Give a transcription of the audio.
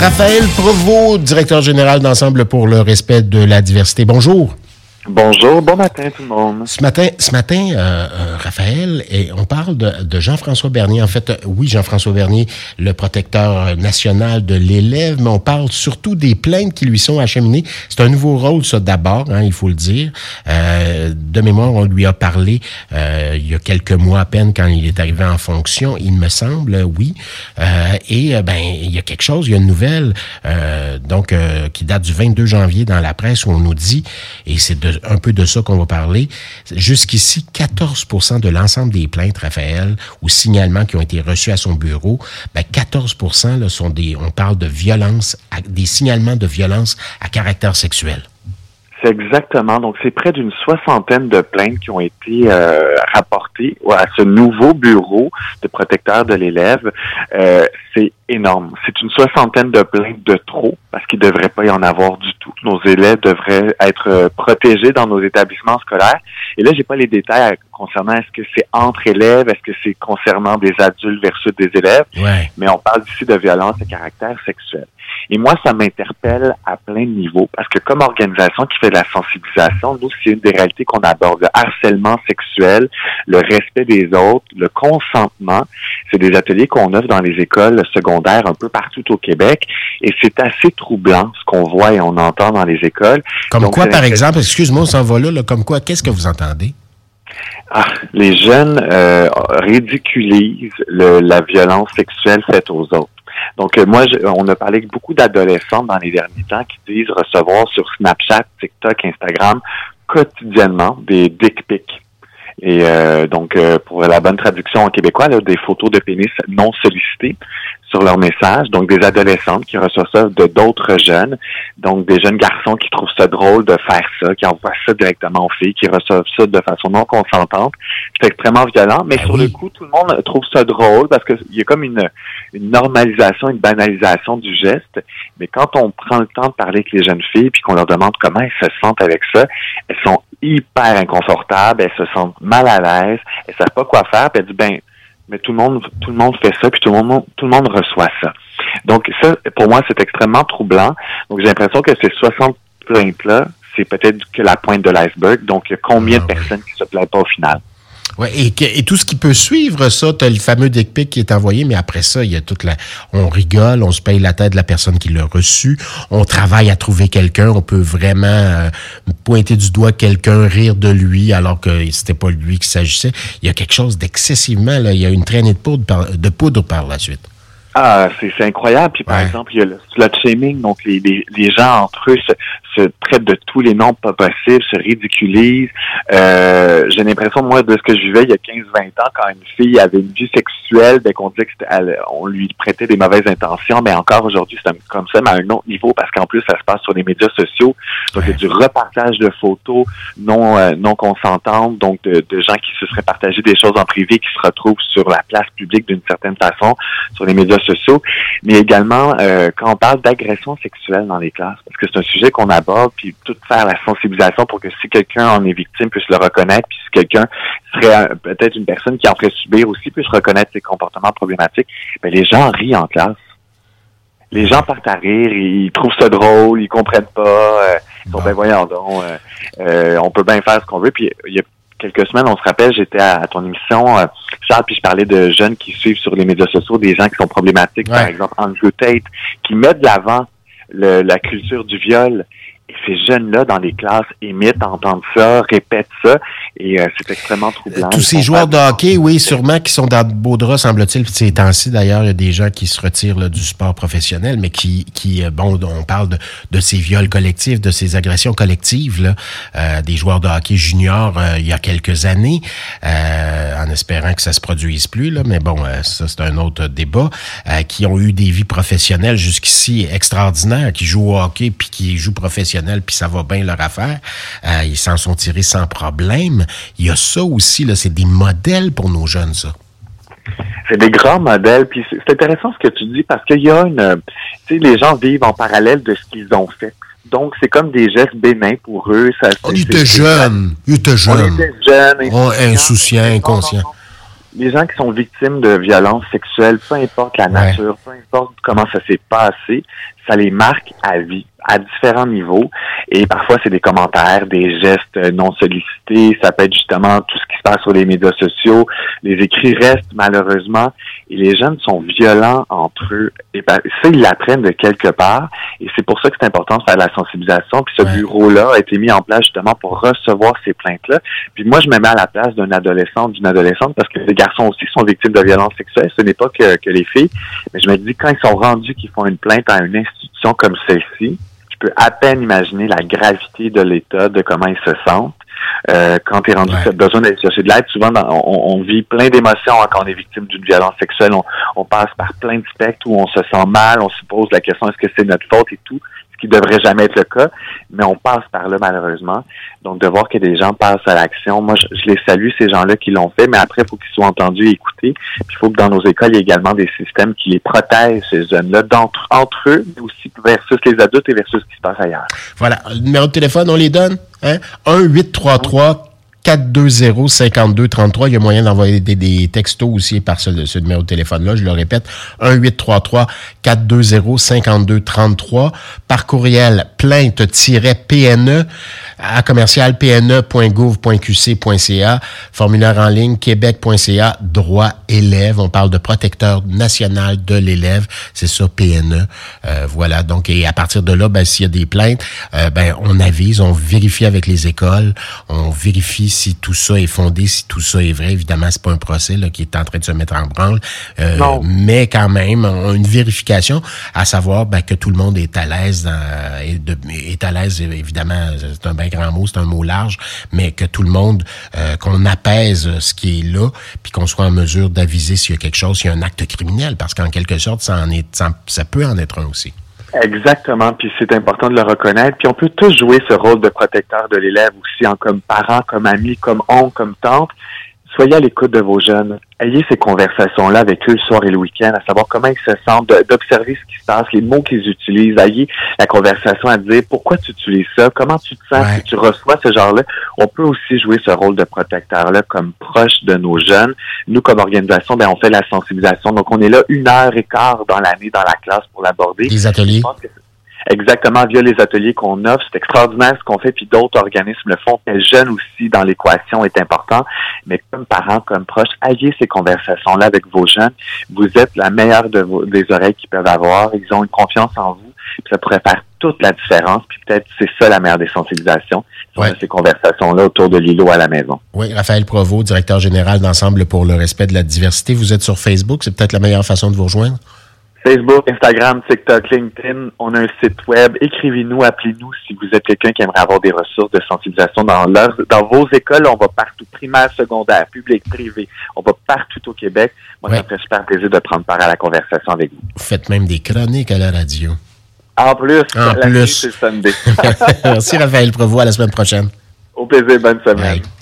Raphaël Provost, directeur général d'Ensemble pour le respect de la diversité. Bonjour. Bonjour, bon matin tout le monde. Ce matin, ce matin euh, euh, Raphaël, et on parle de, Jean-François Bernier. En fait, euh, oui, Jean-François Bernier, le protecteur national de l'élève, mais on parle surtout des plaintes qui lui sont acheminées. C'est un nouveau rôle, ça, d'abord, hein, il faut le dire. de mémoire, on lui a parlé il y a quelques mois à peine quand il est arrivé en fonction, il me semble, oui. et ben, il y a quelque chose, il y a une nouvelle, donc qui date du 22 janvier dans la presse où on nous dit, et c'est de un peu de ça qu'on va parler. Jusqu'ici, 14% de l'ensemble des plaintes, Raphaël, ou signalements qui ont été reçus à son bureau, ben 14% là, sont des, on parle de violence, des signalements de violence à caractère sexuel. C'est exactement. Donc, c'est près d'une soixantaine de plaintes qui ont été euh, rapportées à ce nouveau bureau de protecteur de l'élève. Euh, c'est énorme. C'est une soixantaine de plaintes de trop parce qu'il ne devrait pas y en avoir du tout. Nos élèves devraient être euh, protégés dans nos établissements scolaires. Et là, j'ai pas les détails concernant est-ce que c'est entre élèves, est-ce que c'est concernant des adultes versus des élèves. Mais on parle ici de violence à caractère sexuel. Et moi, ça m'interpelle à plein de niveaux parce que comme organisation qui fait de la sensibilisation, nous, c'est une des réalités qu'on aborde. Le harcèlement sexuel, le respect des autres, le consentement. C'est des ateliers qu'on offre dans les écoles secondaires un peu partout au Québec. Et c'est assez troublant ce qu'on voit et on entend dans les écoles. Comme quoi, par exemple, excuse-moi, on s'en va là, comme quoi, qu'est-ce que vous entendez? Ah, les jeunes euh, ridiculisent la violence sexuelle faite aux autres. Donc, euh, moi, on a parlé avec beaucoup d'adolescents dans les derniers temps qui disent recevoir sur Snapchat, TikTok, Instagram quotidiennement des dick pics. Et euh, donc, euh, pour la bonne traduction en québécois, là, des photos de pénis non sollicitées sur leur message. Donc, des adolescentes qui reçoivent ça de d'autres jeunes. Donc, des jeunes garçons qui trouvent ça drôle de faire ça, qui envoient ça directement aux filles, qui reçoivent ça de façon non consentante. C'est extrêmement violent, mais ben sur le coup, tout le monde trouve ça drôle parce qu'il y a comme une, une normalisation, une banalisation du geste. Mais quand on prend le temps de parler avec les jeunes filles puis qu'on leur demande comment elles se sentent avec ça, elles sont hyper inconfortables, elles se sentent mal à l'aise, elles savent pas quoi faire, puis elles disent ben mais tout le monde tout le monde fait ça puis tout le monde tout le monde reçoit ça. Donc ça pour moi c'est extrêmement troublant. Donc j'ai l'impression que ces 60 plaintes là, c'est peut-être que la pointe de l'iceberg. Donc combien de ah personnes qui se plaignent pas au final? Ouais, et, tout ce qui peut suivre ça, tu le fameux dick pic qui est envoyé, mais après ça, il y a toute la... On rigole, on se paye la tête de la personne qui l'a reçu, on travaille à trouver quelqu'un, on peut vraiment euh, pointer du doigt quelqu'un, rire de lui, alors que c'était pas lui qui s'agissait. Il y a quelque chose d'excessivement, là, il y a une traînée de poudre par, de poudre par la suite. Ah, c'est incroyable. Puis par exemple, il y a le slut shaming, donc les, les, les gens entre eux se, se traitent de tous les noms pas possibles, se ridiculisent. Euh, J'ai l'impression, moi, de ce que je vivais il y a 15-20 ans, quand une fille avait une vie sexuelle, ben, qu'on disait qu'on lui prêtait des mauvaises intentions, mais encore aujourd'hui, c'est comme ça, mais à un autre niveau, parce qu'en plus, ça se passe sur les médias sociaux. Donc, il y a du repartage de photos non euh, non consentantes, donc de, de, gens qui se seraient partagés des choses en privé, qui se retrouvent sur la place publique d'une certaine façon, sur les médias sociaux, mais également euh, quand on parle d'agression sexuelle dans les classes, parce que c'est un sujet qu'on a puis tout faire la sensibilisation pour que si quelqu'un en est victime puisse le reconnaître, puis si quelqu'un serait peut-être une personne qui en ferait subir aussi puisse reconnaître ses comportements problématiques, ben les gens rient en classe. Les gens partent à rire, ils trouvent ça drôle, ils comprennent pas, euh, ils sont ben voyons donc, euh, euh, on peut bien faire ce qu'on veut. Puis il y a quelques semaines, on se rappelle, j'étais à, ton émission, Charles, puis je parlais de jeunes qui suivent sur les médias sociaux des gens qui sont problématiques, par exemple Andrew Tate, qui met de l'avant la culture du viol ces jeunes-là dans les classes imitent, entendent ça, répètent ça, et euh, c'est extrêmement troublant. Tous ces joueurs de hockey, oui, sûrement, qui sont dans de beaux draps, semble-t-il. Ces temps-ci, d'ailleurs, il y a des gens qui se retirent du sport professionnel, mais qui, qui euh, bon, on parle de, de, ces viols collectifs, de ces agressions collectives, là, euh, des joueurs de hockey juniors il y a quelques années, en espérant que ça se produise plus, là, mais bon, ça, c'est un autre débat, qui ont eu des vies professionnelles jusqu'ici extraordinaires, qui jouent au hockey puis qui jouent professionnellement puis ça va bien leur affaire. Euh, ils s'en sont tirés sans problème. Il y a ça aussi, là, c'est des modèles pour nos jeunes, ça. C'est des grands modèles. Puis c'est intéressant ce que tu dis parce qu'il y a une... Tu sais, les gens vivent en parallèle de ce qu'ils ont fait. Donc, c'est comme des gestes bénins pour eux. Ça, on était jeunes. Ils étaient jeunes. On était jeunes. Oh, insouciants, inconscients. Les gens qui sont victimes de violences sexuelles, peu importe la nature, peu importe comment ça s'est passé, ça les marque à vie à différents niveaux. Et parfois, c'est des commentaires, des gestes non sollicités. Ça peut être justement tout ce qui se passe sur les médias sociaux. Les écrits restent malheureusement. Et les jeunes sont violents entre eux. Et ben, ça, ils l'apprennent de quelque part. Et c'est pour ça que c'est important de faire de la sensibilisation. Puis ce bureau-là a été mis en place justement pour recevoir ces plaintes-là. Puis moi, je me mets à la place d'un adolescent, d'une adolescente, parce que les garçons aussi sont victimes de violences sexuelles. Ce n'est pas que, que les filles. Mais je me dis, quand ils sont rendus qu'ils font une plainte à une institution comme celle-ci, peux à peine imaginer la gravité de l'état, de comment ils se sentent. Euh, quand tu es rendu ouais. besoin d'aller chercher de l'aide, souvent on, on, vit plein d'émotions hein, quand on est victime d'une violence sexuelle. On, on, passe par plein de spectres où on se sent mal, on se pose la question est-ce que c'est notre faute et tout qui devrait jamais être le cas, mais on passe par là malheureusement. Donc de voir que des gens passent à l'action, moi je, les salue ces gens-là qui l'ont fait, mais après il faut qu'ils soient entendus et écoutés. Puis il faut que dans nos écoles il y ait également des systèmes qui les protègent ces jeunes-là d'entre entre eux, mais aussi versus les adultes et versus ce qui se passe ailleurs. Voilà, le numéro de téléphone on les donne, hein? 1 833 420-5233. Il y a moyen d'envoyer des, textos aussi par ce, numéro de téléphone-là. Je le répète, 1-833-420-5233. Par courriel, plainte-pne à commercial pne.gouv.qc.ca, formulaire en ligne québec.ca, droit élève. On parle de protecteur national de l'élève. C'est ça, PNE. Euh, voilà. Donc, et à partir de là, ben, s'il y a des plaintes, euh, ben, on avise, on vérifie avec les écoles, on vérifie si tout ça est fondé, si tout ça est vrai. Évidemment, c'est pas un procès là, qui est en train de se mettre en branle, euh, mais quand même une vérification à savoir ben, que tout le monde est à l'aise, est, à l'aise. Évidemment, c'est un bien grand mot, c'est un mot large, mais que tout le monde, euh, qu'on apaise ce qui est là, puis qu'on soit en mesure d'aviser s'il y a quelque chose, s'il y a un acte criminel, parce qu'en quelque sorte, ça en est, ça peut en être un aussi. Exactement, puis c'est important de le reconnaître. Puis on peut tous jouer ce rôle de protecteur de l'élève aussi, en comme parent, comme ami, comme oncle, comme tante. Soyez à l'écoute de vos jeunes ayez ces conversations-là avec eux le soir et le week-end, à savoir comment ils se sentent, d'observer ce qui se passe, les mots qu'ils utilisent, ayez la conversation à dire pourquoi tu utilises ça, comment tu te sens? Si tu reçois ce genre-là. On peut aussi jouer ce rôle de protecteur-là comme proche de nos jeunes. Nous, comme organisation, ben, on fait la sensibilisation. Donc, on est là une heure et quart dans l'année dans la classe pour l'aborder. Les ateliers. Exactement, via les ateliers qu'on offre. C'est extraordinaire ce qu'on fait, puis d'autres organismes le font. Les jeunes aussi dans l'équation est important. Mais comme parents, comme proches, ayez ces conversations-là avec vos jeunes. Vous êtes la meilleure de vos, des oreilles qu'ils peuvent avoir. Ils ont une confiance en vous. Puis ça pourrait faire toute la différence. Puis peut-être c'est ça la meilleure des sensibilisations. Ouais. Ces conversations-là autour de l'îlot à la maison. Oui, Raphaël Provost, directeur général d'Ensemble pour le respect de la diversité. Vous êtes sur Facebook. C'est peut-être la meilleure façon de vous rejoindre? Facebook, Instagram, TikTok, LinkedIn. On a un site web. Écrivez-nous, appelez-nous si vous êtes quelqu'un qui aimerait avoir des ressources de sensibilisation dans leur, dans vos écoles. On va partout, primaire, secondaire, public, privé. On va partout au Québec. Moi, ça me fait super plaisir de prendre part à la conversation avec vous. Vous faites même des chroniques à la radio. En plus, en la plus. Sunday. Merci Raphaël Prevost. À la semaine prochaine. Au plaisir. Bonne semaine.